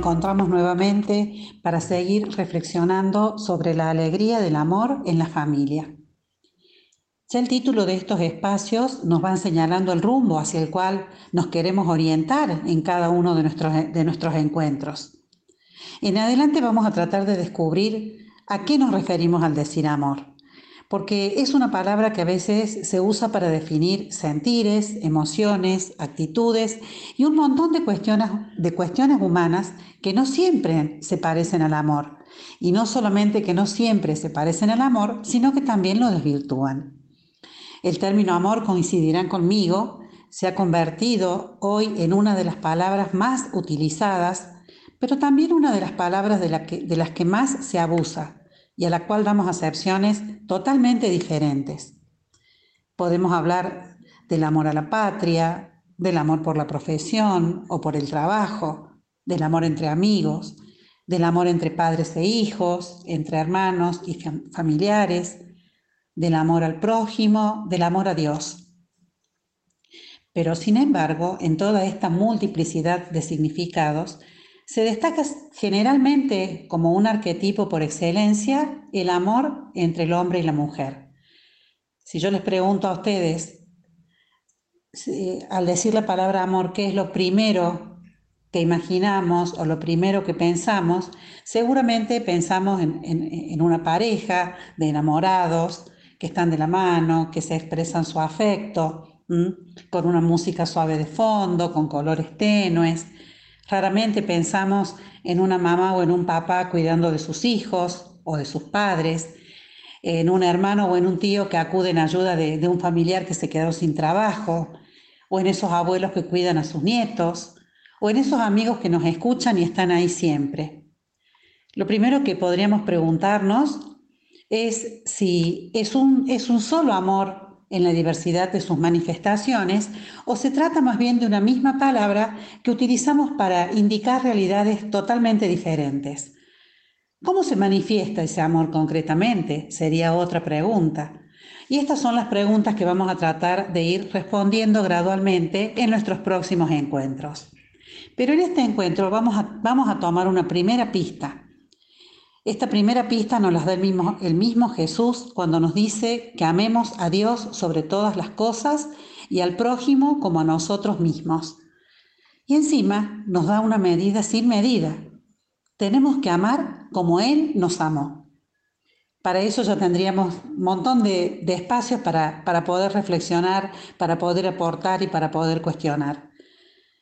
encontramos nuevamente para seguir reflexionando sobre la alegría del amor en la familia. Ya el título de estos espacios nos va señalando el rumbo hacia el cual nos queremos orientar en cada uno de nuestros, de nuestros encuentros. En adelante vamos a tratar de descubrir a qué nos referimos al decir amor porque es una palabra que a veces se usa para definir sentires, emociones, actitudes y un montón de cuestiones, humanas que no siempre se parecen al amor. Y no solamente que no siempre se parecen al amor, sino que también lo desvirtúan. El término amor, coincidirán conmigo, se ha convertido hoy en una de las palabras más utilizadas, pero también una de las palabras de las que más se abusa y a la cual damos acepciones totalmente diferentes. Podemos hablar del amor a la patria, del amor por la profesión o por el trabajo, del amor entre amigos, del amor entre padres e hijos, entre hermanos y familiares, del amor al prójimo, del amor a Dios. Pero sin embargo, en toda esta multiplicidad de significados, se destaca generalmente como un arquetipo por excelencia el amor entre el hombre y la mujer. Si yo les pregunto a ustedes, al decir la palabra amor, ¿qué es lo primero que imaginamos o lo primero que pensamos? Seguramente pensamos en, una pareja de enamorados que están de la mano, que se expresan su afecto, con una música suave de fondo, con colores tenues Raramente pensamos en una mamá o en un papá cuidando de sus hijos o de sus padres, en un hermano o en un tío que acude en ayuda de, un familiar que se quedó sin trabajo, o en esos abuelos que cuidan a sus nietos, o en esos amigos que nos escuchan y están ahí siempre. Lo primero que podríamos preguntarnos es si es un, es un solo amor en la diversidad de sus manifestaciones o se trata más bien de una misma palabra que utilizamos para indicar realidades totalmente diferentes. ¿Cómo se manifiesta ese amor concretamente? Sería otra pregunta. Y estas son las preguntas que vamos a tratar de ir respondiendo gradualmente en nuestros próximos encuentros. Pero en este encuentro vamos a, vamos a tomar una primera pista esta primera pista nos la da el mismo, Jesús cuando nos dice que amemos a Dios sobre todas las cosas y al prójimo como a nosotros mismos. Y encima nos da una medida sin medida. Tenemos que amar como Él nos amó. Para eso ya tendríamos un montón de, de espacios para, para poder reflexionar, para poder aportar y para poder cuestionar.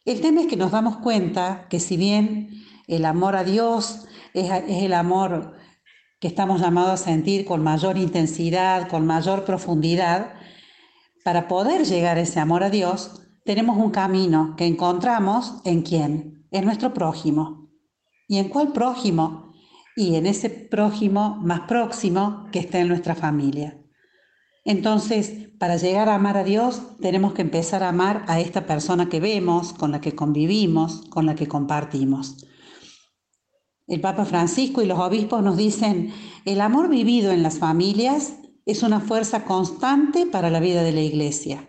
El tema es que nos damos cuenta que si bien el amor a Dios es, el amor que estamos llamados a sentir con mayor intensidad, con mayor profundidad. Para poder llegar a ese amor a Dios, tenemos un camino que encontramos en quién? En nuestro prójimo. ¿Y en cuál prójimo? Y en ese prójimo más próximo que está en nuestra familia. Entonces, para llegar a amar a Dios, tenemos que empezar a amar a esta persona que vemos, con la que convivimos, con la que compartimos. El Papa Francisco y los obispos nos dicen, el amor vivido en las familias es una fuerza constante para la vida de la Iglesia.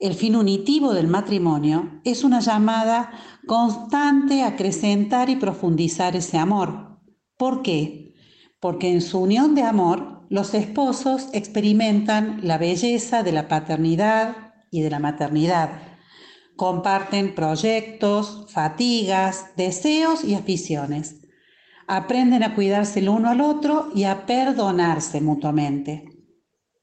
El fin unitivo del matrimonio es una llamada constante a acrecentar y profundizar ese amor. ¿Por qué? Porque en su unión de amor los esposos experimentan la belleza de la paternidad y de la maternidad Comparten proyectos, fatigas, deseos y aficiones. Aprenden a cuidarse el uno al otro y a perdonarse mutuamente.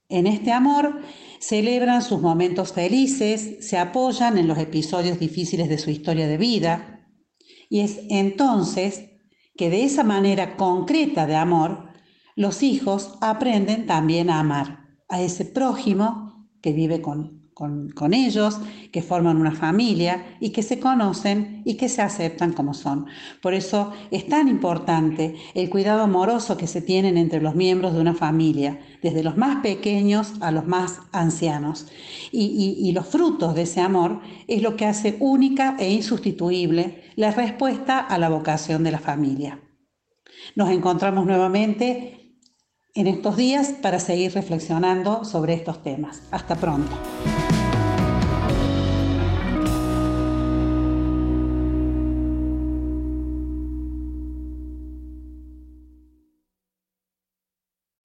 En este amor celebran sus momentos felices, se apoyan en los episodios difíciles de su historia de vida y es entonces que de esa manera concreta de amor, los hijos aprenden también a amar a ese prójimo que vive con con, ellos, que forman una familia y que se conocen y que se aceptan como son. Por eso es tan importante el cuidado amoroso que se tienen entre los miembros de una familia, desde los más pequeños a los más ancianos. Y, los frutos de ese amor es lo que hace única e insustituible la respuesta a la vocación de la familia. Nos encontramos nuevamente en estos días para seguir reflexionando sobre estos temas. Hasta pronto.